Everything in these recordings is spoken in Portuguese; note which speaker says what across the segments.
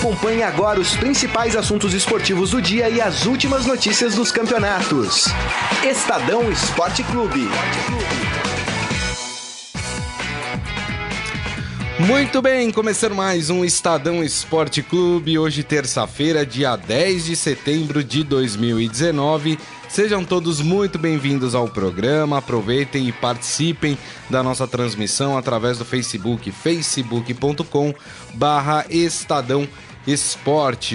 Speaker 1: Acompanhe agora os principais assuntos esportivos do dia e as últimas notícias dos campeonatos. Estadão Esporte Clube.
Speaker 2: Muito bem, começando mais um Estadão Esporte Clube, hoje terça-feira, dia 10 de setembro de 2019. Sejam todos muito bem-vindos ao programa. Aproveitem e participem da nossa transmissão através do Facebook, facebook.com barra Estadão Esporte.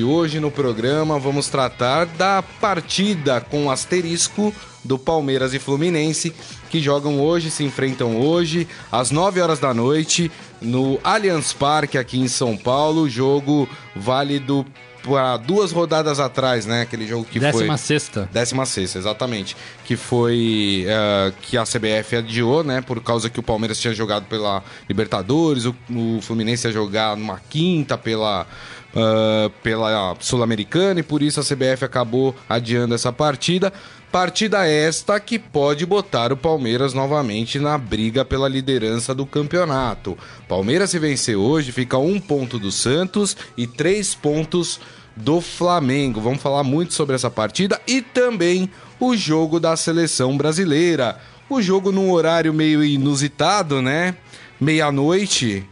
Speaker 2: Hoje no programa vamos tratar da partida com asterisco do Palmeiras e Fluminense, que jogam hoje, se enfrentam hoje, às 9 horas da noite, no Allianz Parque, aqui em São Paulo. Jogo válido para duas rodadas atrás, né? Aquele jogo que
Speaker 3: Décima
Speaker 2: foi.
Speaker 3: sexta.
Speaker 2: Décima sexta, exatamente. Que foi uh, que a CBF adiou, né? Por causa que o Palmeiras tinha jogado pela Libertadores, o, o Fluminense ia jogar numa quinta pela. Uh, pela Sul-Americana e por isso a CBF acabou adiando essa partida. Partida esta que pode botar o Palmeiras novamente na briga pela liderança do campeonato. Palmeiras, se vencer hoje, fica um ponto do Santos e três pontos do Flamengo. Vamos falar muito sobre essa partida e também o jogo da seleção brasileira. O jogo num horário meio inusitado, né? Meia-noite,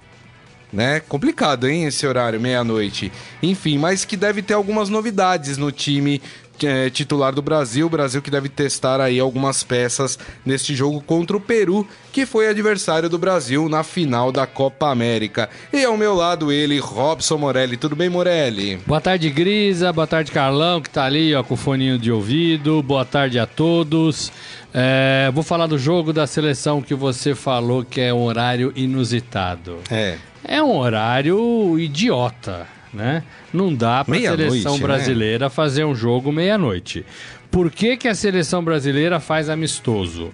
Speaker 2: né? Complicado, hein, esse horário, meia-noite. Enfim, mas que deve ter algumas novidades no time é, titular do Brasil, o Brasil que deve testar aí algumas peças neste jogo contra o Peru, que foi adversário do Brasil na final da Copa América. E ao meu lado ele, Robson Morelli. Tudo bem, Morelli?
Speaker 3: Boa tarde, Grisa. Boa tarde, Carlão, que tá ali ó, com o foninho de ouvido. Boa tarde a todos. É, vou falar do jogo da seleção que você falou que é um horário inusitado.
Speaker 2: É.
Speaker 3: É um horário idiota né? Não dá para a seleção né? brasileira né? fazer um jogo meia-noite. Por que, que a seleção brasileira faz amistoso?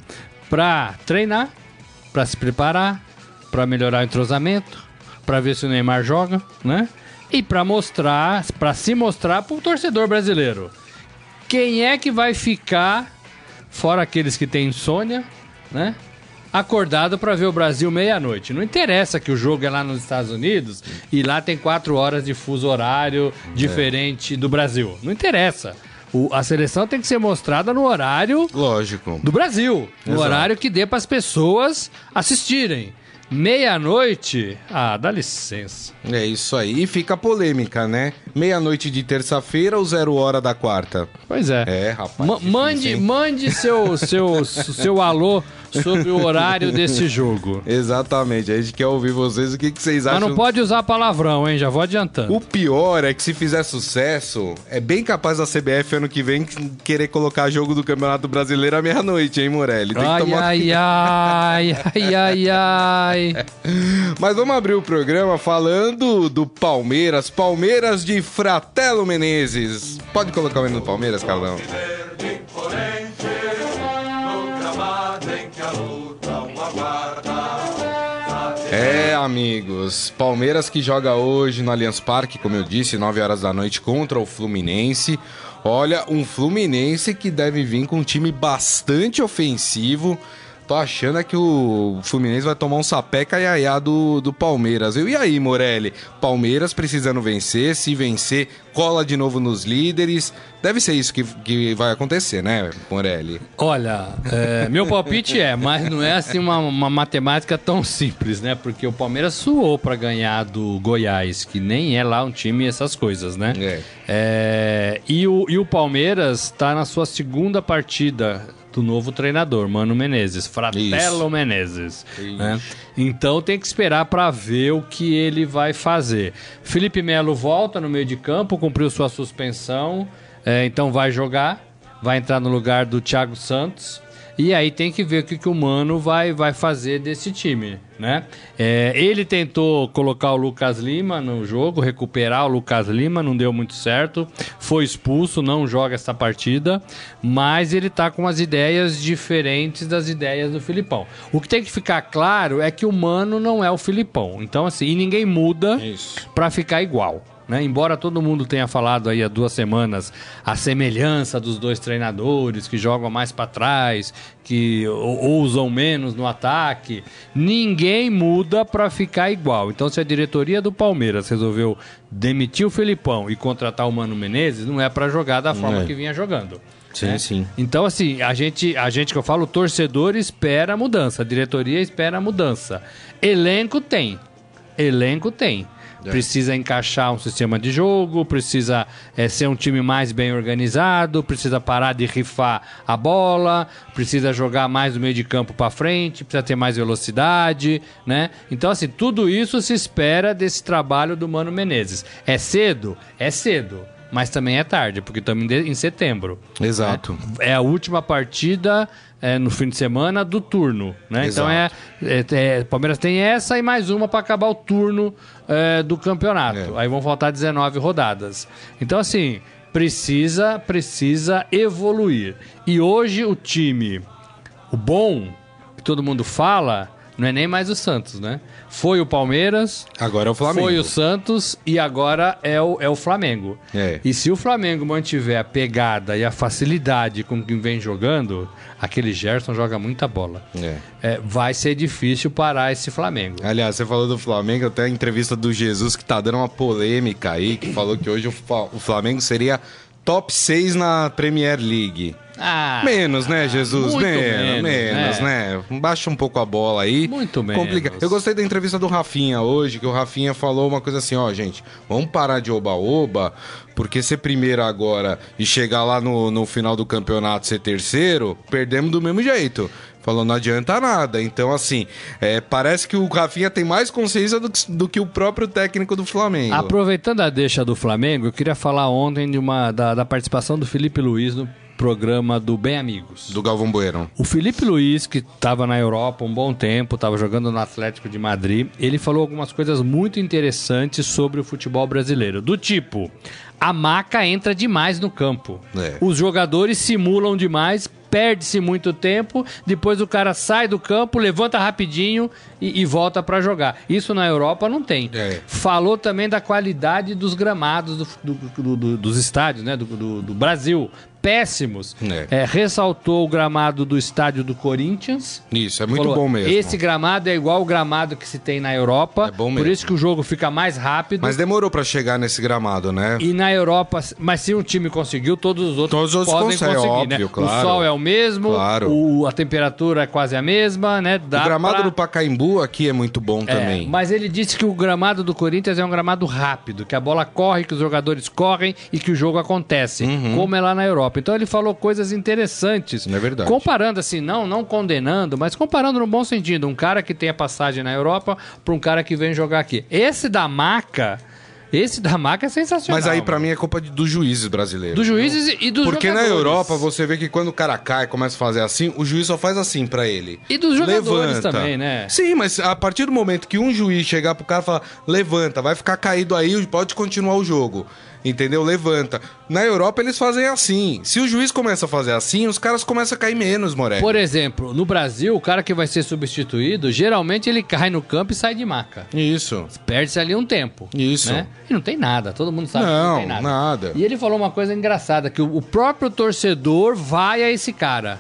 Speaker 3: Para treinar, para se preparar, para melhorar o entrosamento, para ver se o Neymar joga, né? E para mostrar, para se mostrar para o torcedor brasileiro. Quem é que vai ficar, fora aqueles que têm insônia, né? Acordado para ver o Brasil meia-noite. Não interessa que o jogo é lá nos Estados Unidos e lá tem quatro horas de fuso horário diferente é. do Brasil. Não interessa. O, a seleção tem que ser mostrada no horário
Speaker 2: lógico
Speaker 3: do Brasil, no horário que dê para as pessoas assistirem. Meia-noite? Ah, dá licença.
Speaker 2: É isso aí. E fica polêmica, né? Meia-noite de terça-feira ou zero hora da quarta?
Speaker 3: Pois é.
Speaker 2: É, rapaz. M
Speaker 3: difícil, mande, mande seu, seu, seu alô sobre o horário desse jogo.
Speaker 2: Exatamente. A gente quer ouvir vocês o que, que vocês acham.
Speaker 3: Mas não pode usar palavrão, hein? Já vou adiantando.
Speaker 2: O pior é que se fizer sucesso, é bem capaz da CBF ano que vem querer colocar jogo do Campeonato Brasileiro à meia-noite, hein, Morelli?
Speaker 3: Tem ai, tomar... ai, ai, ai, ai, ai.
Speaker 2: Mas vamos abrir o programa falando do Palmeiras. Palmeiras de Fratelo Menezes. Pode colocar o hino do Palmeiras, Carlão? É, amigos. Palmeiras que joga hoje no Allianz Parque, como eu disse, 9 horas da noite contra o Fluminense. Olha, um Fluminense que deve vir com um time bastante ofensivo tô achando é que o Fluminense vai tomar um sapé caiaiá do, do Palmeiras. E aí, Morelli? Palmeiras precisando vencer, se vencer, cola de novo nos líderes. Deve ser isso que, que vai acontecer, né, Morelli?
Speaker 3: Olha, é, meu palpite é, mas não é assim uma, uma matemática tão simples, né? Porque o Palmeiras suou para ganhar do Goiás, que nem é lá um time essas coisas, né?
Speaker 2: É.
Speaker 3: é e, o, e o Palmeiras está na sua segunda partida do novo treinador, Mano Menezes, Fratello Isso. Menezes. Né? Então tem que esperar para ver o que ele vai fazer. Felipe Melo volta no meio de campo, cumpriu sua suspensão, é, então vai jogar, vai entrar no lugar do Thiago Santos. E aí tem que ver o que, que o Mano vai, vai fazer desse time, né? É, ele tentou colocar o Lucas Lima no jogo, recuperar o Lucas Lima, não deu muito certo. Foi expulso, não joga essa partida, mas ele tá com as ideias diferentes das ideias do Filipão. O que tem que ficar claro é que o Mano não é o Filipão. Então, assim, e ninguém muda para ficar igual. Né? Embora todo mundo tenha falado aí há duas semanas a semelhança dos dois treinadores que jogam mais para trás, que ousam menos no ataque, ninguém muda para ficar igual. Então, se a diretoria do Palmeiras resolveu demitir o Felipão e contratar o Mano Menezes, não é para jogar da forma é. que vinha jogando.
Speaker 2: Sim, né? sim.
Speaker 3: Então, assim, a gente, a gente que eu falo, o torcedor espera a mudança, a diretoria espera a mudança. Elenco tem. Elenco tem. É. Precisa encaixar um sistema de jogo, precisa é, ser um time mais bem organizado, precisa parar de rifar a bola, precisa jogar mais do meio de campo para frente, precisa ter mais velocidade, né? Então, assim, tudo isso se espera desse trabalho do Mano Menezes. É cedo? É cedo mas também é tarde, porque estamos em setembro.
Speaker 2: Exato.
Speaker 3: Né? É a última partida é, no fim de semana do turno, né? Então é, é, é, Palmeiras tem essa e mais uma para acabar o turno é, do campeonato. É. Aí vão faltar 19 rodadas. Então assim precisa precisa evoluir. E hoje o time, o bom que todo mundo fala não é nem mais o Santos, né? Foi o Palmeiras.
Speaker 2: Agora é o Flamengo.
Speaker 3: Foi o Santos e agora é o, é o Flamengo. É. E se o Flamengo mantiver a pegada e a facilidade com quem vem jogando, aquele Gerson joga muita bola. É. É, vai ser difícil parar esse Flamengo.
Speaker 2: Aliás, você falou do Flamengo, até a entrevista do Jesus que tá dando uma polêmica aí, que falou que hoje o Flamengo seria top 6 na Premier League. Ah, menos, né, Jesus? Menos, menos, menos é. né? Baixa um pouco a bola aí.
Speaker 3: Muito menos. Complica.
Speaker 2: Eu gostei da entrevista do Rafinha hoje, que o Rafinha falou uma coisa assim, ó, gente, vamos parar de oba-oba, porque ser primeiro agora e chegar lá no, no final do campeonato ser terceiro, perdemos do mesmo jeito. Falou, não adianta nada. Então, assim, é, parece que o Rafinha tem mais consciência do, do, que o próprio técnico do Flamengo.
Speaker 3: Aproveitando a deixa do Flamengo, eu queria falar ontem de uma, da, da participação do Felipe Luiz no programa do Bem Amigos.
Speaker 2: Do Galvão Bueno.
Speaker 3: O Felipe Luiz, que estava na Europa um bom tempo, estava jogando no Atlético de Madrid, ele falou algumas coisas muito interessantes sobre o futebol brasileiro. Do tipo, a maca entra demais no campo. É. Os jogadores simulam demais, perde-se muito tempo, depois o cara sai do campo, levanta rapidinho e, e volta para jogar. Isso na Europa não tem. É. Falou também da qualidade dos gramados do, do, do, dos estádios, né? do Brasil péssimos. É. É, ressaltou o gramado do estádio do Corinthians.
Speaker 2: Isso, é muito falou, bom mesmo.
Speaker 3: Esse gramado é igual o gramado que se tem na Europa. É bom mesmo. Por isso que o jogo fica mais rápido.
Speaker 2: Mas demorou para chegar nesse gramado, né?
Speaker 3: E na Europa, mas se um time conseguiu, todos os outros todos os outros podem conseguir, né? óbvio, né? Claro. O sol é o mesmo, claro. o, a temperatura é quase a mesma, né?
Speaker 2: Dá o gramado pra... do Pacaembu aqui é muito bom é, também.
Speaker 3: Mas ele disse que o gramado do Corinthians é um gramado rápido, que a bola corre, que os jogadores correm e que o jogo acontece, uhum. como é lá na Europa. Europa. Então ele falou coisas interessantes.
Speaker 2: Não é verdade.
Speaker 3: Comparando assim, não, não condenando, mas comparando no bom sentido. Um cara que tem a passagem na Europa para um cara que vem jogar aqui. Esse da maca. Esse da maca é sensacional.
Speaker 2: Mas aí, para mim, é culpa de, dos juízes brasileiros.
Speaker 3: Dos juízes e dos
Speaker 2: Porque
Speaker 3: jogadores.
Speaker 2: na Europa, você vê que quando o cara cai começa a fazer assim, o juiz só faz assim para ele.
Speaker 3: E dos jogadores levanta. também, né?
Speaker 2: Sim, mas a partir do momento que um juiz chegar pro cara e falar, levanta, vai ficar caído aí, pode continuar o jogo entendeu? Levanta. Na Europa eles fazem assim. Se o juiz começa a fazer assim, os caras começam a cair menos, Morelli.
Speaker 3: Por exemplo, no Brasil, o cara que vai ser substituído, geralmente ele cai no campo e sai de maca.
Speaker 2: Isso.
Speaker 3: Perde-se ali um tempo.
Speaker 2: Isso.
Speaker 3: Né? E não tem nada, todo mundo sabe
Speaker 2: não,
Speaker 3: que não tem
Speaker 2: nada. nada.
Speaker 3: E ele falou uma coisa engraçada, que o próprio torcedor vai a esse cara.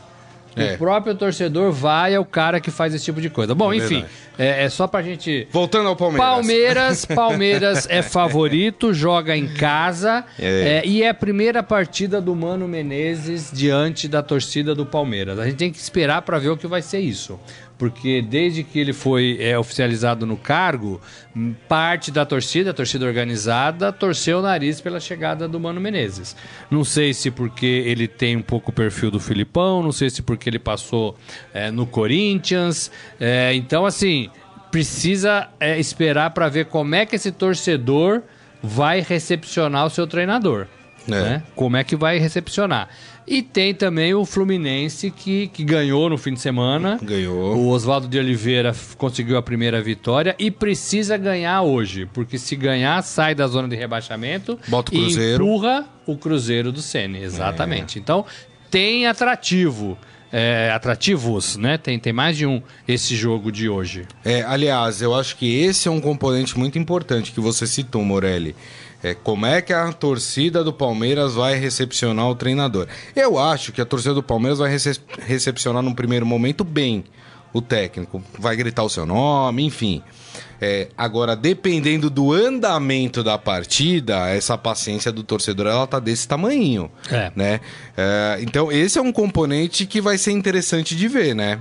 Speaker 3: É. O próprio torcedor vai ao cara que faz esse tipo de coisa. Bom, é enfim, é, é, só pra gente.
Speaker 2: Voltando ao Palmeiras.
Speaker 3: Palmeiras, Palmeiras é favorito, joga em casa é. é. e é a primeira partida do Mano Menezes diante da torcida do Palmeiras. A gente tem que esperar para ver o que vai ser isso porque desde que ele foi é, oficializado no cargo, parte da torcida, a torcida organizada, torceu o nariz pela chegada do Mano Menezes. Não sei se porque ele tem um pouco o perfil do Filipão, não sei se porque ele passou é, no Corinthians. É, então, assim, precisa é, esperar para ver como é que esse torcedor vai recepcionar o seu treinador. É. Né? Como é que vai recepcionar? E tem também o Fluminense que, que ganhou no fim de semana.
Speaker 2: Ganhou.
Speaker 3: O Oswaldo de Oliveira conseguiu a primeira vitória e precisa ganhar hoje, porque se ganhar, sai da zona de rebaixamento
Speaker 2: Bota o Cruzeiro.
Speaker 3: e empurra o Cruzeiro do Sene. Exatamente. É. Então, tem atrativo. É, atrativos, né? Tem, tem mais de um esse jogo de hoje.
Speaker 2: É, aliás, eu acho que esse é um componente muito importante que você citou, Morelli. É como é que a torcida do Palmeiras vai recepcionar o treinador. Eu acho que a torcida do Palmeiras vai rece recepcionar num primeiro momento bem o técnico. Vai gritar o seu nome, enfim. É, agora, dependendo do andamento da partida, essa paciência do torcedor ela tá desse tamanho. É. Né? É, então, esse é um componente que vai ser interessante de ver, né?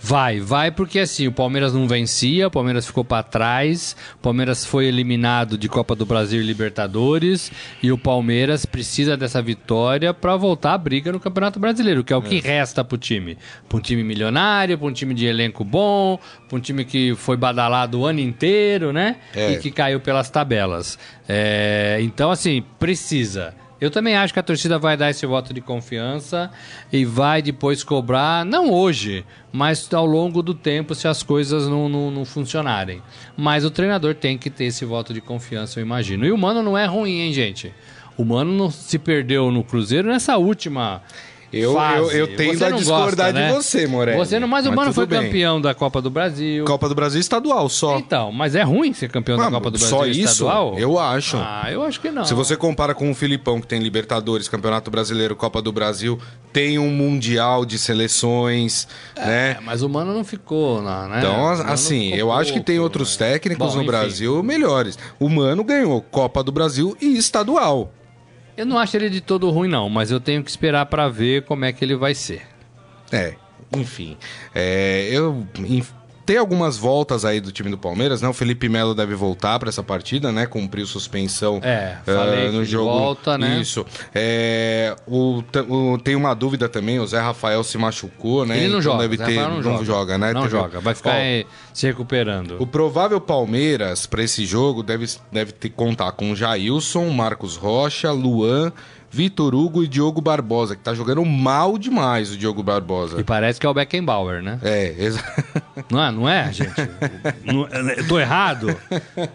Speaker 3: Vai, vai porque assim, o Palmeiras não vencia, o Palmeiras ficou para trás, o Palmeiras foi eliminado de Copa do Brasil e Libertadores e o Palmeiras precisa dessa vitória para voltar à briga no Campeonato Brasileiro, que é o que é. resta pro time. Para um time milionário, para um time de elenco bom, para um time que foi badalado o ano inteiro, né? É. E que caiu pelas tabelas. É, então, assim, precisa. Eu também acho que a torcida vai dar esse voto de confiança e vai depois cobrar, não hoje, mas ao longo do tempo, se as coisas não, não, não funcionarem. Mas o treinador tem que ter esse voto de confiança, eu imagino. E o Mano não é ruim, hein, gente? O Mano não se perdeu no Cruzeiro nessa última
Speaker 2: eu, eu, eu, tendo a discordar gosta, né? de você, Morelli.
Speaker 3: Você não, mas o Mano foi bem. campeão da Copa do Brasil.
Speaker 2: Copa do Brasil estadual só.
Speaker 3: Então, mas é ruim ser campeão ah, da Copa do Brasil
Speaker 2: só isso? estadual? Eu acho.
Speaker 3: Ah, eu acho que não.
Speaker 2: Se você compara com o Filipão, que tem Libertadores, Campeonato Brasileiro, Copa do Brasil, tem um Mundial de Seleções, é, né?
Speaker 3: Mas o Mano não ficou lá, né?
Speaker 2: Então, assim, eu pouco, acho que tem outros né? técnicos Bom, no enfim. Brasil melhores. O Mano ganhou Copa do Brasil e estadual.
Speaker 3: Eu não acho ele de todo ruim, não, mas eu tenho que esperar para ver como é que ele vai ser.
Speaker 2: É, enfim. É, eu tem algumas voltas aí do time do Palmeiras, né? O Felipe Melo deve voltar para essa partida, né? Cumpriu suspensão
Speaker 3: é, uh, no jogo. Volta, né?
Speaker 2: Isso. É, o, o, tem uma dúvida também, o Zé Rafael se machucou, né?
Speaker 3: Ele não então joga. Deve ter,
Speaker 2: não,
Speaker 3: não
Speaker 2: joga. joga. né?
Speaker 3: Não Teve... joga, vai ficar Ó, se recuperando.
Speaker 2: O provável Palmeiras para esse jogo deve, deve ter, contar com Jailson, Marcos Rocha, Luan, Vitor Hugo e Diogo Barbosa, que tá jogando mal demais o Diogo Barbosa.
Speaker 3: E parece que é o Beckenbauer, né?
Speaker 2: É, exato.
Speaker 3: Não é, não é, gente? não, tô errado?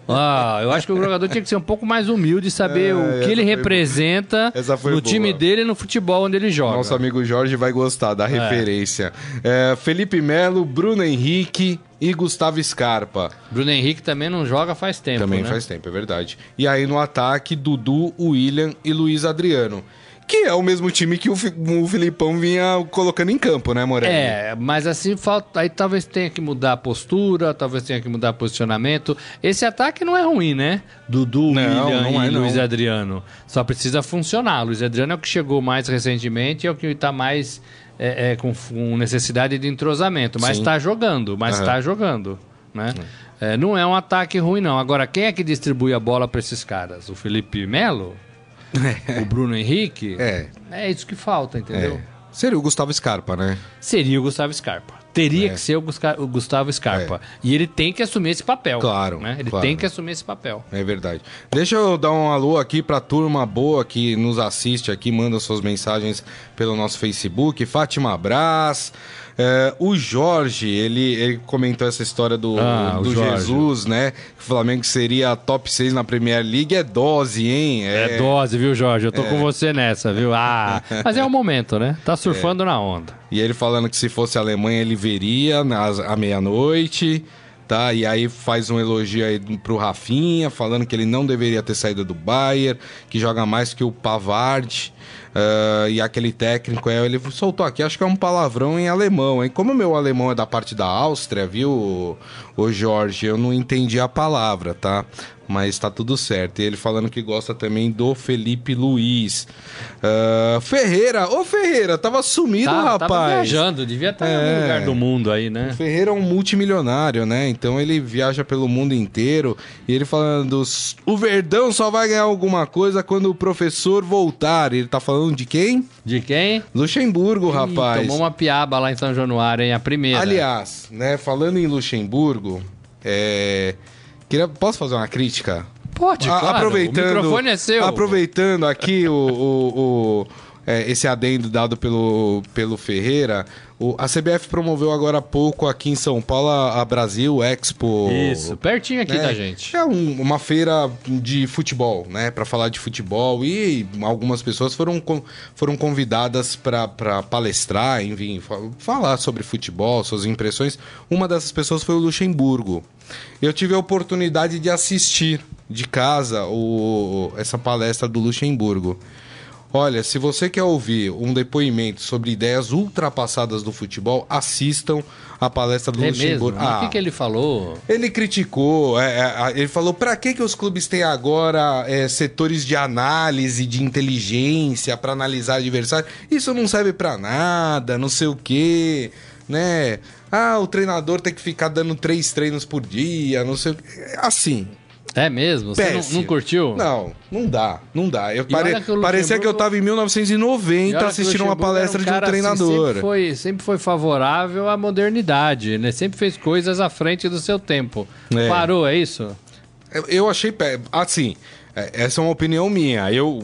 Speaker 3: Ah, eu acho que o jogador tinha que ser um pouco mais humilde e saber é, o que ele representa no boa. time dele e no futebol onde ele joga.
Speaker 2: Nosso amigo Jorge vai gostar da é. referência. É, Felipe Melo, Bruno Henrique, e Gustavo Scarpa.
Speaker 3: Bruno Henrique também não joga faz tempo.
Speaker 2: Também
Speaker 3: né?
Speaker 2: faz tempo, é verdade. E aí no ataque, Dudu, William e Luiz Adriano. Que é o mesmo time que o, o Filipão vinha colocando em campo, né, Morelli?
Speaker 3: É, mas assim falta. Aí talvez tenha que mudar a postura, talvez tenha que mudar posicionamento. Esse ataque não é ruim, né? Dudu, não, William não é, e não. Luiz Adriano. Só precisa funcionar. Luiz Adriano é o que chegou mais recentemente, é o que está mais é, é, com, com, necessidade de entrosamento, mas está jogando, mas está jogando, né? É, não é um ataque ruim, não. Agora, quem é que distribui a bola para esses caras? O Felipe Melo? O Bruno Henrique?
Speaker 2: É.
Speaker 3: É isso que falta, entendeu?
Speaker 2: É. Seria o Gustavo Scarpa, né?
Speaker 3: Seria o Gustavo Scarpa. Teria é. que ser o, o Gustavo Scarpa. É. E ele tem que assumir esse papel.
Speaker 2: Claro.
Speaker 3: Né? Ele
Speaker 2: claro.
Speaker 3: tem que assumir esse papel.
Speaker 2: É verdade. Deixa eu dar um alô aqui pra turma boa que nos assiste aqui, manda suas mensagens pelo nosso Facebook. Fátima Brás. É, o Jorge, ele, ele comentou essa história do, ah, do Jesus, né? o Flamengo seria top 6 na Premier League. É dose, hein?
Speaker 3: É, é dose, viu, Jorge? Eu tô é. com você nessa, viu? Ah, mas é o momento, né? Tá surfando é. na onda.
Speaker 2: E ele falando que se fosse a Alemanha, ele veria nas, à meia-noite tá? E aí faz um elogio aí pro Rafinha, falando que ele não deveria ter saído do Bayern, que joga mais que o Pavard. Uh, e aquele técnico, é, ele soltou aqui, acho que é um palavrão em alemão, hein? Como o meu alemão é da parte da Áustria, viu, o Jorge? Eu não entendi a palavra, tá? mas tá tudo certo. E ele falando que gosta também do Felipe Luiz. Uh, Ferreira, ô Ferreira, tava sumido, tá, rapaz. Tava
Speaker 3: viajando, devia estar é, em algum é. lugar do mundo aí, né?
Speaker 2: O Ferreira é um multimilionário, né? Então ele viaja pelo mundo inteiro. E ele falando: o Verdão só vai ganhar alguma coisa quando o professor voltar. Ele tá falando de quem?
Speaker 3: De quem?
Speaker 2: Luxemburgo, Ih, rapaz.
Speaker 3: Tomou uma piaba lá em São Januário, hein? A primeira.
Speaker 2: Aliás, né, falando em Luxemburgo, é. Queria, posso fazer uma crítica?
Speaker 3: Pode, A, claro.
Speaker 2: Aproveitando, o microfone é seu. Aproveitando aqui o, o, o é, esse adendo dado pelo, pelo Ferreira, o, a CBF promoveu agora há pouco aqui em São Paulo a, a Brasil Expo.
Speaker 3: Isso, pertinho aqui né? da gente.
Speaker 2: É um, uma feira de futebol, né? Para falar de futebol e algumas pessoas foram, foram convidadas para palestrar, enfim, falar sobre futebol, suas impressões. Uma dessas pessoas foi o Luxemburgo. Eu tive a oportunidade de assistir de casa o, essa palestra do Luxemburgo. Olha, se você quer ouvir um depoimento sobre ideias ultrapassadas do futebol, assistam a palestra do
Speaker 3: é
Speaker 2: Luxemburgo.
Speaker 3: Mesmo? Ah, o que, que, ele falou?
Speaker 2: Ele criticou, é, é, ele falou para que, que os clubes têm agora é, setores de análise, de inteligência para analisar adversário. Isso não serve para nada, não sei o quê, né? Ah, o treinador tem que ficar dando três treinos por dia, não sei o quê. Assim,
Speaker 3: é mesmo? Você não, não, curtiu?
Speaker 2: Não, não dá, não dá. Eu pare... que Parecia que eu tava em 1990 assistindo uma palestra um de um assim, treinador.
Speaker 3: Assim, sempre, foi, sempre foi favorável à modernidade, né? Sempre fez coisas à frente do seu tempo. É. Parou, é isso?
Speaker 2: Eu, eu achei. Assim, é, essa é uma opinião minha. Eu,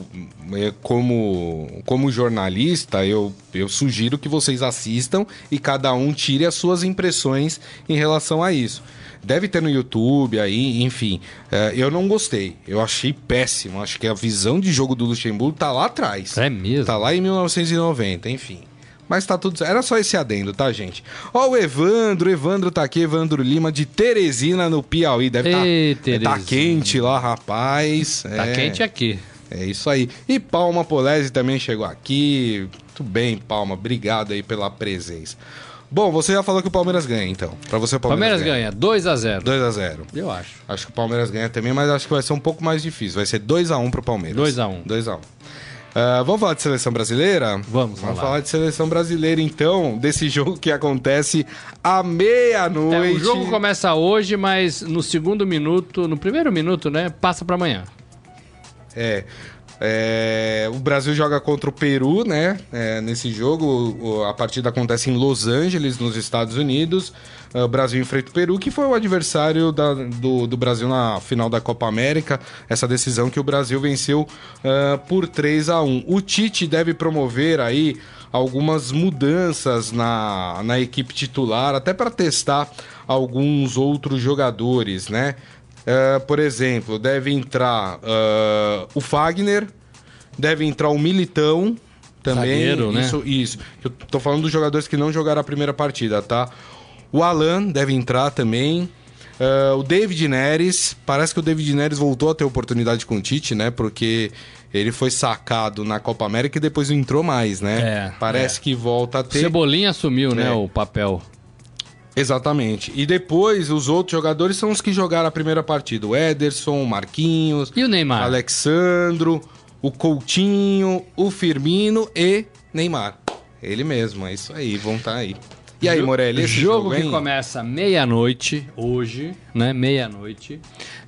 Speaker 2: é, como, como jornalista, eu, eu sugiro que vocês assistam e cada um tire as suas impressões em relação a isso. Deve ter no YouTube aí, enfim. É, eu não gostei. Eu achei péssimo. Acho que a visão de jogo do Luxemburgo tá lá atrás.
Speaker 3: É mesmo?
Speaker 2: Tá lá em 1990, enfim. Mas tá tudo Era só esse adendo, tá, gente? Ó, o Evandro, Evandro tá aqui, Evandro Lima, de Teresina, no Piauí. Deve Ei, tá, tá quente lá, rapaz.
Speaker 3: Tá é, quente aqui.
Speaker 2: É isso aí. E Palma Polese também chegou aqui. Tudo bem, Palma. Obrigado aí pela presença. Bom, você já falou que o Palmeiras ganha, então. Pra você, o
Speaker 3: Palmeiras, Palmeiras ganha. 2 a 0
Speaker 2: 2 a 0
Speaker 3: Eu acho.
Speaker 2: Acho que o Palmeiras ganha também, mas acho que vai ser um pouco mais difícil. Vai ser 2 a 1 pro Palmeiras.
Speaker 3: 2 a 1
Speaker 2: 2 a 1 Uh, vamos falar de seleção brasileira?
Speaker 3: Vamos,
Speaker 2: vamos falar. falar de seleção brasileira, então, desse jogo que acontece à meia-noite.
Speaker 3: É, o jogo começa hoje, mas no segundo minuto, no primeiro minuto, né, passa para amanhã.
Speaker 2: É. É, o Brasil joga contra o Peru, né? É, nesse jogo, a partida acontece em Los Angeles, nos Estados Unidos. É, o Brasil enfrenta o Peru, que foi o adversário da, do, do, Brasil na final da Copa América. Essa decisão que o Brasil venceu uh, por 3 a 1 O Tite deve promover aí algumas mudanças na, na equipe titular, até para testar alguns outros jogadores, né? Uh, por exemplo, deve entrar uh, o Fagner, deve entrar o Militão também.
Speaker 3: Zagueiro,
Speaker 2: isso,
Speaker 3: né?
Speaker 2: isso. Eu tô falando dos jogadores que não jogaram a primeira partida, tá? O Alan deve entrar também. Uh, o David Neres, parece que o David Neres voltou a ter oportunidade com o Tite, né? Porque ele foi sacado na Copa América e depois não entrou mais, né?
Speaker 3: É,
Speaker 2: parece
Speaker 3: é.
Speaker 2: que volta a ter.
Speaker 3: Cebolinha assumiu, né, é. o papel.
Speaker 2: Exatamente. E depois, os outros jogadores são os que jogaram a primeira partida. O Ederson, o Marquinhos...
Speaker 3: E o Neymar?
Speaker 2: Alexandro, o Coutinho, o Firmino e Neymar. Ele mesmo, é isso aí, vão estar tá aí. E aí, Morelli, esse
Speaker 3: jogo, jogo que começa meia-noite, hoje, né? Meia-noite.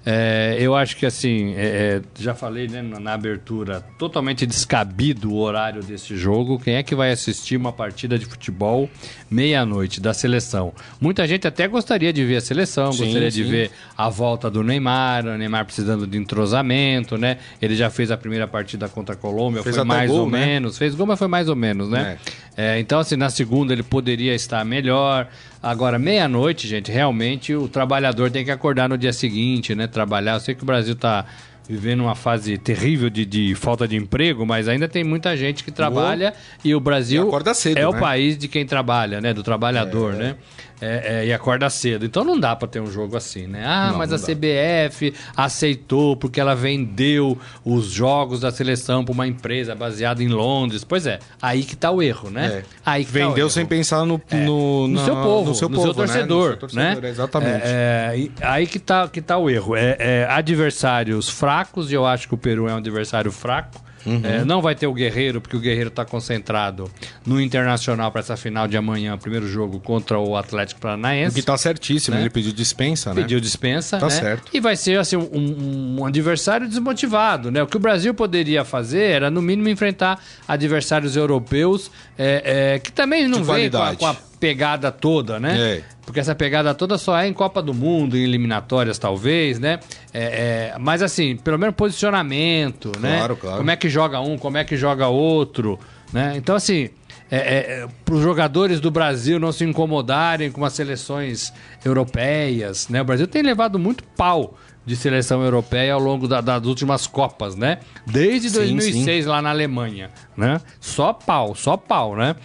Speaker 3: É, eu acho que assim, é, é, já falei né, na abertura, totalmente descabido o horário desse jogo. Quem é que vai assistir uma partida de futebol meia-noite da seleção? Muita gente até gostaria de ver a seleção, sim, gostaria sim. de ver a volta do Neymar, o Neymar precisando de entrosamento, né? Ele já fez a primeira partida contra a Colômbia, fez foi mais gol, ou né? menos. Fez gol, mas foi mais ou menos, né? É. é então, assim, na segunda ele poderia estar melhor. Agora, meia-noite, gente, realmente o trabalhador tem que acordar no dia seguinte, né? Trabalhar. Eu sei que o Brasil está vivendo uma fase terrível de, de, falta de emprego, mas ainda tem muita gente que trabalha e o Brasil
Speaker 2: e cedo,
Speaker 3: é
Speaker 2: né?
Speaker 3: o país de quem trabalha, né? Do trabalhador, é, né? É, é, e acorda cedo. Então não dá para ter um jogo assim, né? Ah, não, mas não a dá. CBF aceitou porque ela vendeu os jogos da seleção para uma empresa baseada em Londres. Pois é, aí que tá o erro, né? É. Aí
Speaker 2: tá vendeu tá sem pensar no,
Speaker 3: é.
Speaker 2: no,
Speaker 3: no, seu povo, no seu,
Speaker 2: no povo,
Speaker 3: seu torcedor, né? Seu torcedor,
Speaker 2: né? Exatamente.
Speaker 3: É, aí que tá, que tá o erro. É, adversários fracos, e eu acho que o Peru é um adversário fraco. Uhum. É, não vai ter o Guerreiro, porque o Guerreiro está concentrado no Internacional para essa final de amanhã, primeiro jogo contra o Atlético Paranaense. O
Speaker 2: que está certíssimo, né? ele pediu dispensa,
Speaker 3: né? Pediu dispensa,
Speaker 2: tá
Speaker 3: né?
Speaker 2: certo.
Speaker 3: E vai ser assim, um, um, adversário desmotivado, né? O que o Brasil poderia fazer era, no mínimo, enfrentar adversários europeus é, é, que também não vêm com, com a pegada toda, né? É. Porque essa pegada toda só é em Copa do Mundo, em eliminatórias talvez, né? É, é, mas assim, pelo menos posicionamento,
Speaker 2: claro,
Speaker 3: né?
Speaker 2: Claro, claro.
Speaker 3: Como é que joga um, como é que joga outro, né? Então assim, é, é para os jogadores do Brasil não se incomodarem com as seleções europeias, né? O Brasil tem levado muito pau de seleção europeia ao longo da, das últimas Copas, né? Desde sim, 2006 sim. lá na Alemanha, né? Só pau, só pau, né?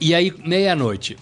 Speaker 3: E aí, meia-noite.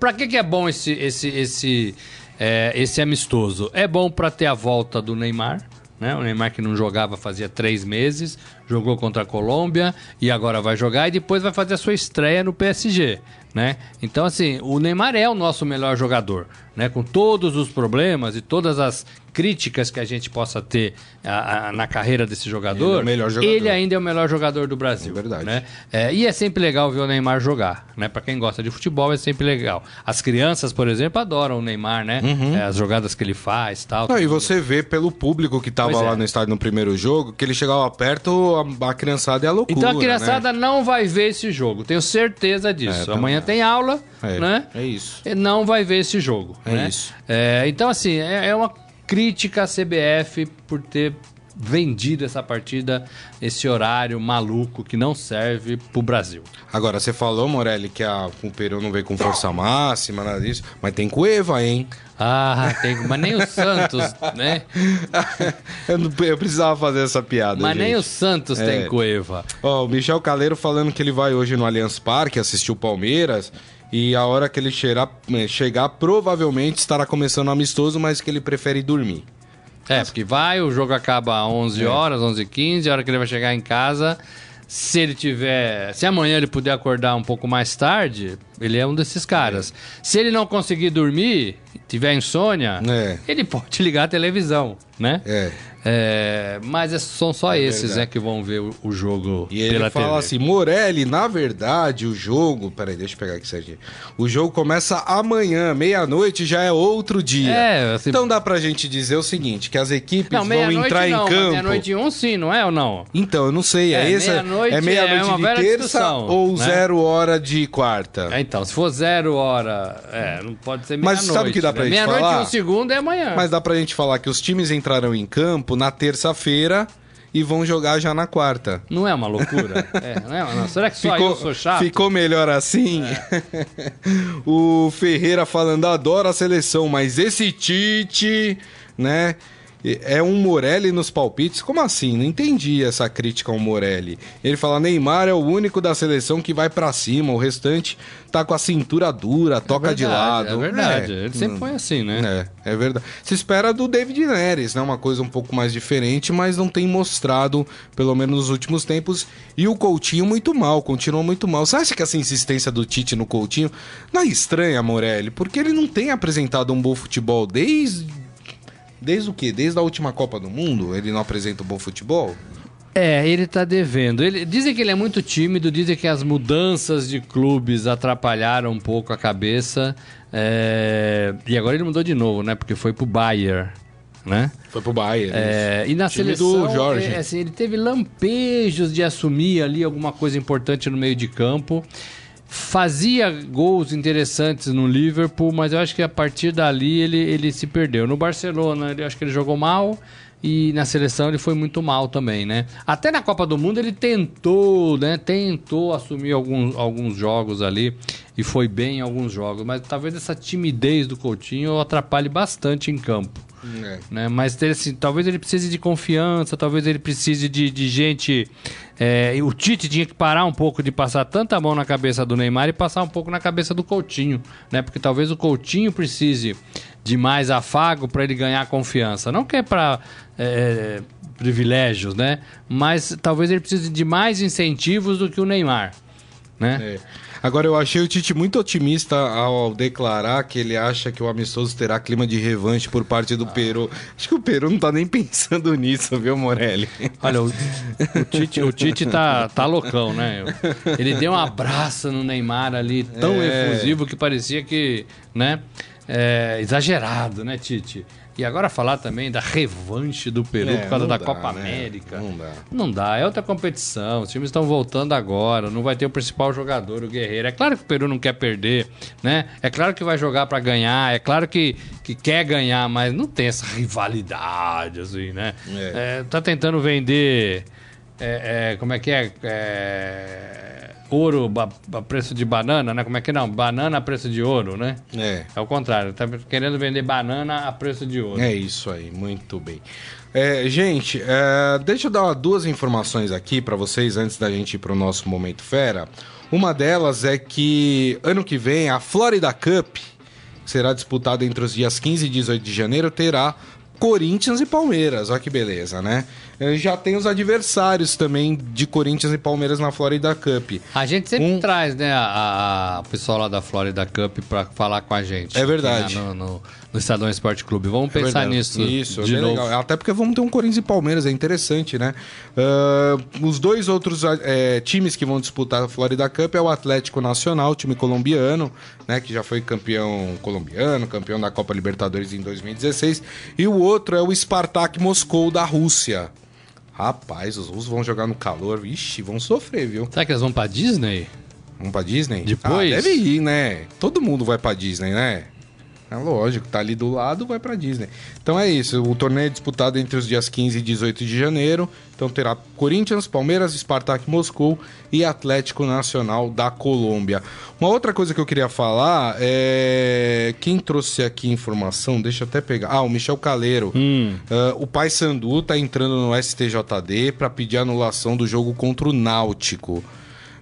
Speaker 3: Pra que, que é bom esse, esse, esse, é, esse amistoso? É bom para ter a volta do Neymar, né? O Neymar que não jogava fazia três meses, jogou contra a Colômbia e agora vai jogar e depois vai fazer a sua estreia no PSG, né? Então, assim, o Neymar é o nosso melhor jogador, né? Com todos os problemas e todas as críticas que a gente possa ter a, a, na carreira desse jogador, ele, é jogador. ele, ainda é o melhor jogador do Brasil. É verdade. Né? É, e é sempre legal ver o Neymar jogar, né? Para quem gosta de futebol é sempre legal. As crianças, por exemplo, adoram o Neymar, né? Uhum. É, as jogadas que ele faz, tal.
Speaker 2: Não, e você vê pelo público que estava lá é. no estádio no primeiro jogo que ele chegava perto, a, a criançada é a loucura.
Speaker 3: Então a criançada né? não vai ver esse jogo. Tenho certeza disso. É, Amanhã tem aula, né?
Speaker 2: É isso.
Speaker 3: E não vai ver esse jogo.
Speaker 2: É
Speaker 3: né?
Speaker 2: isso.
Speaker 3: então assim é uma crítica à CBF por ter vendido essa partida, esse horário maluco que não serve pro Brasil.
Speaker 2: Agora, você falou, Morelli, que a, o Peru não veio com força máxima, nada disso, mas tem Cueva, hein?
Speaker 3: Ah, tem, mas nem o Santos, né?
Speaker 2: eu, não, eu, precisava fazer essa piada.
Speaker 3: Mas
Speaker 2: gente.
Speaker 3: nem o Santos é. tem Cueva.
Speaker 2: Ó, o Michel Caleiro falando que ele vai hoje no Allianz Parque assistir o Palmeiras. E a hora que ele chegar, eh, chegar, provavelmente estará começando amistoso, mas que ele prefere dormir.
Speaker 3: É, porque vai, o jogo acaba às 11 é. horas, 11 h 15 a hora que ele vai chegar em casa, se ele tiver. Se amanhã ele puder acordar um pouco mais tarde, ele é um desses caras. É. Se ele não conseguir dormir, tiver insônia, é. ele pode ligar a televisão, né?
Speaker 2: É.
Speaker 3: É, mas é, são só é esses né, que vão ver o, o jogo
Speaker 2: e ele fala TV. assim, Morelli, na verdade, o jogo... Peraí, deixa eu pegar aqui, Serginho. O jogo começa amanhã, meia-noite, já é outro dia. É, assim... Então dá pra gente dizer o seguinte, que as equipes não, vão entrar
Speaker 3: não,
Speaker 2: em campo...
Speaker 3: meia-noite um sim, não é ou não?
Speaker 2: Então, eu não sei, é, é essa... Meia-noite é meia-noite é de terça ou né? zero hora de quarta?
Speaker 3: É, então, se for zero hora, é, não pode ser
Speaker 2: meia-noite. Mas sabe o que dá pra né? gente falar?
Speaker 3: Meia-noite um segundo é amanhã.
Speaker 2: Mas dá pra gente falar que os times entrarão em campo na terça-feira e vão jogar já na quarta.
Speaker 3: Não é uma loucura? é, não é uma... Será que só ficou, eu sou chato?
Speaker 2: Ficou melhor assim? É. o Ferreira falando, adoro a seleção, mas esse Tite, né? É um Morelli nos palpites? Como assim? Não entendi essa crítica ao Morelli. Ele fala: Neymar é o único da seleção que vai para cima, o restante tá com a cintura dura, toca
Speaker 3: é verdade,
Speaker 2: de lado.
Speaker 3: É verdade, é. ele sempre foi assim,
Speaker 2: né? É, é verdade. Se espera do David Neres, né? Uma coisa um pouco mais diferente, mas não tem mostrado, pelo menos nos últimos tempos. E o Coutinho muito mal, continua muito mal. Você acha que essa insistência do Tite no Coutinho não é estranha, Morelli? Porque ele não tem apresentado um bom futebol desde Desde o quê? Desde a última Copa do Mundo? Ele não apresenta um bom futebol?
Speaker 3: É, ele tá devendo. Ele, dizem que ele é muito tímido, dizem que as mudanças de clubes atrapalharam um pouco a cabeça. É, e agora ele mudou de novo, né? Porque foi pro Bayern. Né?
Speaker 2: Foi pro Bayern.
Speaker 3: É, e na seleção, do Jorge. É, assim, ele teve lampejos de assumir ali alguma coisa importante no meio de campo fazia gols interessantes no Liverpool, mas eu acho que a partir dali ele, ele se perdeu. No Barcelona, eu acho que ele jogou mal e na seleção ele foi muito mal também, né? Até na Copa do Mundo ele tentou, né? Tentou assumir alguns, alguns jogos ali e foi bem em alguns jogos, mas talvez essa timidez do Coutinho atrapalhe bastante em campo. É. Né? Mas assim, talvez ele precise de confiança, talvez ele precise de, de gente. É, o Tite tinha que parar um pouco de passar tanta mão na cabeça do Neymar e passar um pouco na cabeça do Coutinho, né? Porque talvez o Coutinho precise de mais afago para ele ganhar confiança. Não que é para é, privilégios, né? Mas talvez ele precise de mais incentivos do que o Neymar, né?
Speaker 2: É. Agora, eu achei o Tite muito otimista ao declarar que ele acha que o amistoso terá clima de revanche por parte do ah. Peru. Acho que o Peru não tá nem pensando nisso, viu, Morelli?
Speaker 3: Olha, o, o Tite, o Tite tá, tá loucão, né? Ele deu um abraço no Neymar ali, tão é... efusivo que parecia que, né? É, exagerado, né, Tite? E agora falar também da revanche do Peru é, por causa da dá, Copa né? América.
Speaker 2: Não dá.
Speaker 3: Não dá, é outra competição. Os times estão voltando agora, não vai ter o principal jogador, o Guerreiro. É claro que o Peru não quer perder, né? É claro que vai jogar para ganhar, é claro que, que quer ganhar, mas não tem essa rivalidade, assim, né? É. É, tá tentando vender. É, é como é que é? Ouro a preço de banana, né? Como é que não? Banana a preço de ouro, né?
Speaker 2: É.
Speaker 3: É o contrário, tá querendo vender banana a preço de ouro.
Speaker 2: É isso aí, muito bem. É, gente, é, deixa eu dar duas informações aqui para vocês antes da gente ir para o nosso Momento Fera. Uma delas é que ano que vem a Florida Cup, que será disputada entre os dias 15 e 18 de janeiro, terá Corinthians e Palmeiras. Olha que beleza, né? Eh, já tem os adversários também de Corinthians e Palmeiras na Florida Cup.
Speaker 3: A gente sempre um... traz, né, a, a, pessoal lá da Florida Cup para falar com a gente.
Speaker 2: É verdade.
Speaker 3: no, no, no Estadão Esporte Clube. Vamos é pensar verdade. nisso.
Speaker 2: Isso, de é novo. Legal. Até porque vamos ter um Corinthians e Palmeiras, é interessante, né? Uh, os dois outros é, times que vão disputar a Florida Cup é o Atlético Nacional, time colombiano, né? Que já foi campeão colombiano, campeão da Copa Libertadores em 2016. E o outro é o Spartak Moscou da Rússia. Rapaz, os russos vão jogar no calor. Ixi, vão sofrer, viu?
Speaker 3: Será que eles vão pra Disney?
Speaker 2: Vão pra Disney?
Speaker 3: Depois?
Speaker 2: Ah, deve ir, né? Todo mundo vai pra Disney, né? É lógico, tá ali do lado, vai para Disney. Então é isso, o torneio é disputado entre os dias 15 e 18 de janeiro. Então terá Corinthians, Palmeiras, Spartak Moscou e Atlético Nacional da Colômbia. Uma outra coisa que eu queria falar é quem trouxe aqui informação, deixa eu até pegar. Ah, o Michel Caleiro. Hum. Uh, o Pai Sandu tá entrando no STJD para pedir anulação do jogo contra o Náutico.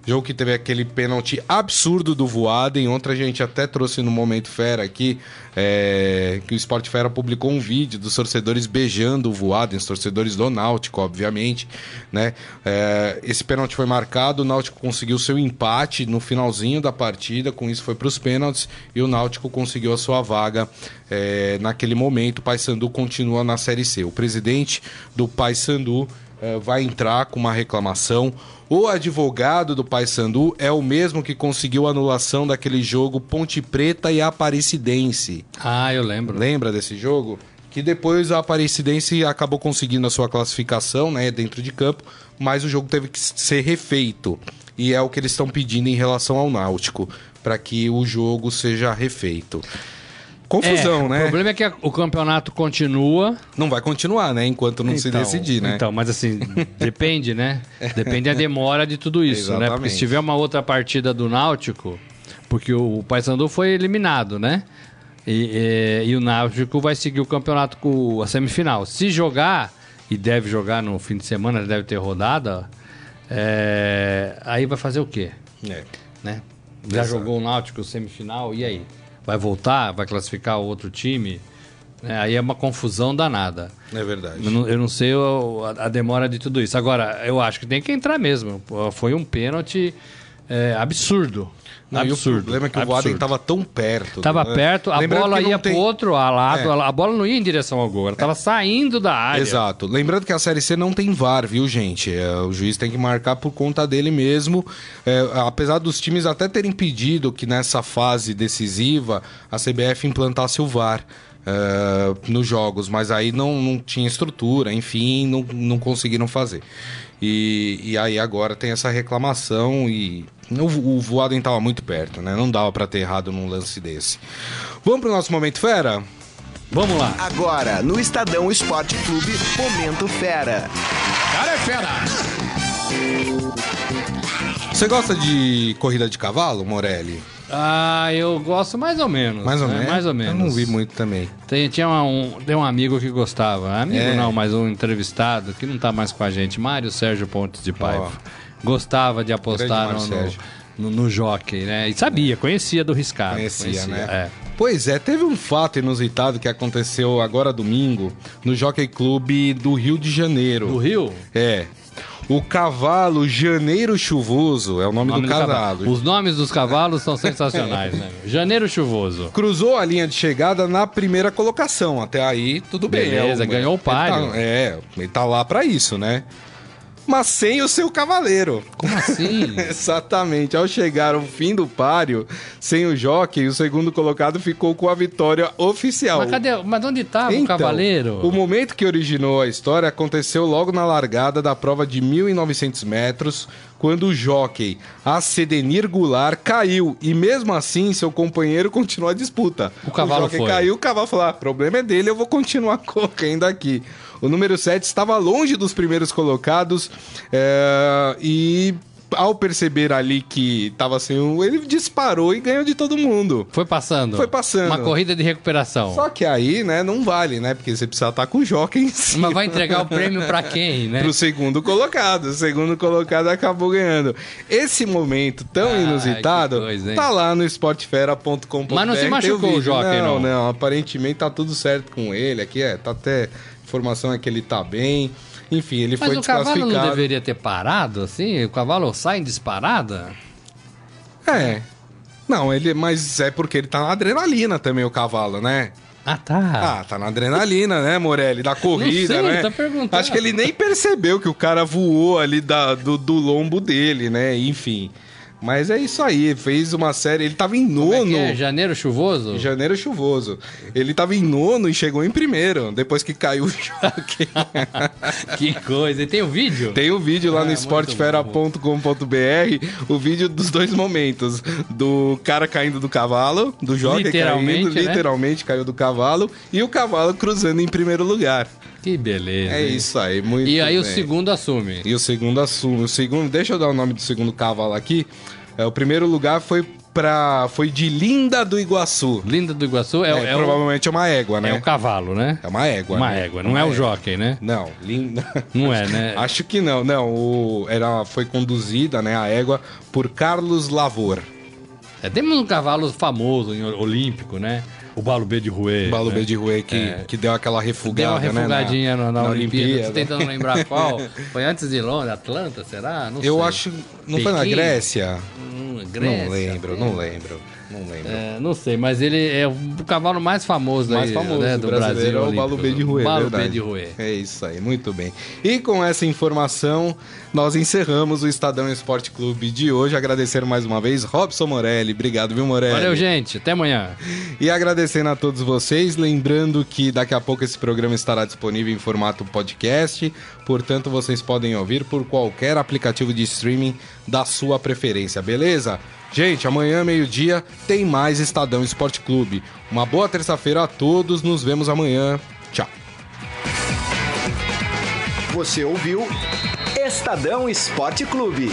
Speaker 2: Jogo que teve aquele pênalti absurdo do Voaden. Ontem a gente até trouxe no Momento Fera aqui, é, que o Sport Fera publicou um vídeo dos torcedores beijando o Voaden, os torcedores do Náutico, obviamente. Né? É, esse pênalti foi marcado, o Náutico conseguiu seu empate no finalzinho da partida, com isso foi para os pênaltis e o Náutico conseguiu a sua vaga é, naquele momento. O Paysandu continua na Série C. O presidente do Paysandu é, vai entrar com uma reclamação. O advogado do Paysandu é o mesmo que conseguiu a anulação daquele jogo Ponte Preta e Aparecidense.
Speaker 3: Ah, eu lembro.
Speaker 2: Lembra desse jogo? Que depois a Aparecidense acabou conseguindo a sua classificação, né, dentro de campo, mas o jogo teve que ser refeito. E é o que eles estão pedindo em relação ao Náutico, para que o jogo seja refeito. Confusão,
Speaker 3: é,
Speaker 2: né?
Speaker 3: O problema é que o campeonato continua.
Speaker 2: Não vai continuar, né? Enquanto não então, se decidir, né?
Speaker 3: Então, mas assim, depende, né? Depende da demora de tudo isso, Exatamente. né? Porque se tiver uma outra partida do Náutico, porque o, o Paysandu foi eliminado, né? E, e, e, o Náutico vai seguir o campeonato com a semifinal. Se jogar, e deve jogar no fim de semana, deve ter rodada, é, aí vai fazer o quê? É. Né? Já Exato. jogou o Náutico semifinal, e aí? Vai voltar, vai classificar o outro time. É, aí é uma confusão danada.
Speaker 2: É verdade.
Speaker 3: Eu não, eu não sei a, a, demora de tudo isso. Agora, eu acho que tem que entrar mesmo. Foi um pênalti é, absurdo.
Speaker 2: Não, absurdo. o problema é que absurdo. o Waden estava tão perto.
Speaker 3: Estava né? perto, a Lembrando bola ia tem... pro outro lado, é. a bola não ia em direção ao gol, ela estava é. saindo da área.
Speaker 2: Exato. Lembrando que a Série C não tem VAR, viu, gente? É, o juiz tem que marcar por conta dele mesmo. É, apesar dos times até terem pedido que nessa fase decisiva a CBF implantasse o VAR. Uh, nos jogos, mas aí não, não tinha estrutura, enfim, não, não conseguiram fazer. E, e aí agora tem essa reclamação e o, o Voaden estava muito perto, né? Não dava para ter errado num lance desse. Vamos pro nosso momento fera?
Speaker 3: Vamos lá.
Speaker 1: Agora, no Estadão Esporte Clube, Momento Fera.
Speaker 3: Cara é fera!
Speaker 2: Você gosta de corrida de cavalo, Morelli?
Speaker 3: Ah, eu gosto mais ou menos.
Speaker 2: Mais ou
Speaker 3: né?
Speaker 2: menos?
Speaker 3: Mais ou menos.
Speaker 2: Eu não vi muito também.
Speaker 3: Tem, tinha um, tem um amigo que gostava. Amigo é. não, mas um entrevistado que não tá mais com a gente. Mário Sérgio Pontes de Paiva. Oh. Gostava de apostar no, no, no, jockey, né? E sabia, conhecia do riscado.
Speaker 2: Conhecia, conhecia né? É. Pois é, teve um fato inusitado que aconteceu agora domingo no Jockey Clube do Rio de Janeiro.
Speaker 3: Do Rio?
Speaker 2: É. O cavalo Janeiro Chuvoso é o nome, nome do, do cavalo. cavalo.
Speaker 3: Os nomes dos cavalos são sensacionais, né? Janeiro Chuvoso.
Speaker 2: Cruzou a linha de chegada na primeira colocação. Até aí, tudo bem.
Speaker 3: Beleza, é, ganhou o páreo.
Speaker 2: Tá, é, ele tá lá para isso, né? Mas sem o seu cavaleiro.
Speaker 3: Como assim?
Speaker 2: Exatamente. Ao chegar ao fim do páreo, sem o jockey, o segundo colocado ficou com a vitória oficial.
Speaker 3: Mas cadê? Mas onde estava então, o cavaleiro?
Speaker 2: O momento que originou a história aconteceu logo na largada da prova de 1.900 metros, quando o jockey Acedenir Goulart caiu e mesmo assim seu companheiro continuou a disputa.
Speaker 3: O cavalo o jockey foi.
Speaker 2: caiu, o cavalo falou: ah, problema é dele, eu vou continuar correndo aqui. O número 7 estava longe dos primeiros colocados é, e ao perceber ali que tava sem um, ele disparou e ganhou de todo mundo.
Speaker 3: Foi passando.
Speaker 2: Foi passando.
Speaker 3: Uma corrida de recuperação.
Speaker 2: Só que aí, né, não vale, né? Porque você precisa estar com o jockey em cima.
Speaker 3: Mas vai entregar o prêmio para quem, né?
Speaker 2: Pro segundo colocado. O segundo colocado acabou ganhando. Esse momento tão ah, inusitado coisa, tá lá no esportefera.com.br.
Speaker 3: Mas não se machucou o, o jockey,
Speaker 2: não, não? Não, aparentemente tá tudo certo com ele. Aqui é, tá até... Informação é que ele tá bem. Enfim, ele Mas foi desclassificado. Mas o
Speaker 3: cavalo não deveria ter parado, assim? O cavalo sai em disparada?
Speaker 2: É. Não, ele, mas é porque ele tá na adrenalina também, o cavalo, né?
Speaker 3: Ah, tá.
Speaker 2: Ah, tá na adrenalina, né, Morelli? Da corrida,
Speaker 3: não
Speaker 2: sei,
Speaker 3: né? Tá perguntando.
Speaker 2: Acho que ele nem percebeu que o cara voou ali da, do, do lombo dele, né? Enfim. Mas é isso aí, fez uma série. Ele tava em nono. É,
Speaker 3: é Janeiro chuvoso?
Speaker 2: Janeiro chuvoso. Ele tava em nono e chegou em primeiro, depois que caiu o choque.
Speaker 3: que coisa. E tem o vídeo?
Speaker 2: Tem o vídeo lá no esportefera.com.br, o vídeo dos dois momentos. Do cara caindo do cavalo, do jockey caindo, né? literalmente caiu do cavalo, e o cavalo cruzando em primeiro lugar.
Speaker 3: Que beleza.
Speaker 2: É hein? isso aí, muito
Speaker 3: E aí bem. o segundo assume.
Speaker 2: E o segundo assume. O segundo, deixa eu dar o nome do segundo cavalo aqui. É, o primeiro lugar foi pra. Foi de Linda do Iguaçu.
Speaker 3: Linda do Iguaçu é, é,
Speaker 2: é provavelmente
Speaker 3: o,
Speaker 2: é uma égua, né?
Speaker 3: É o cavalo, né?
Speaker 2: É uma égua.
Speaker 3: Uma
Speaker 2: né?
Speaker 3: égua, não uma é o jockey, né?
Speaker 2: Não, linda.
Speaker 3: Não é, né?
Speaker 2: Acho que não. Não, o, era, foi conduzida, né, a égua, por Carlos Lavor.
Speaker 3: É, temos um cavalo famoso, olímpico, né? O Balubê de Rouet.
Speaker 2: O Balubê né? de Rouet que, é. que deu aquela refugada,
Speaker 3: Deu uma refugadinha
Speaker 2: né?
Speaker 3: na, na, na Olimpíada. Olimpíada. Tô tentando lembrar qual. Foi antes de Londres, Atlanta, será?
Speaker 2: Não Eu sei. acho... Não Pequim? foi na Grécia?
Speaker 3: Hum, Grécia?
Speaker 2: Não lembro, não lembro. Não lembro.
Speaker 3: É, não sei, mas ele é o cavalo mais famoso, mais aí, famoso né, do Brasil.
Speaker 2: É o Balubê de Rouet.
Speaker 3: Balubê de Rouet.
Speaker 2: É isso aí, muito bem. E com essa informação, nós encerramos o Estadão Esporte Clube de hoje. Agradecer mais uma vez Robson Morelli. Obrigado, viu, Morelli?
Speaker 3: Valeu, gente. Até amanhã.
Speaker 2: E agradecendo a todos vocês, lembrando que daqui a pouco esse programa estará disponível em formato podcast. Portanto, vocês podem ouvir por qualquer aplicativo de streaming da sua preferência, beleza? Gente, amanhã, meio-dia, tem mais Estadão Esporte Clube. Uma boa terça-feira a todos, nos vemos amanhã. Tchau.
Speaker 1: Você ouviu Estadão Esporte Clube.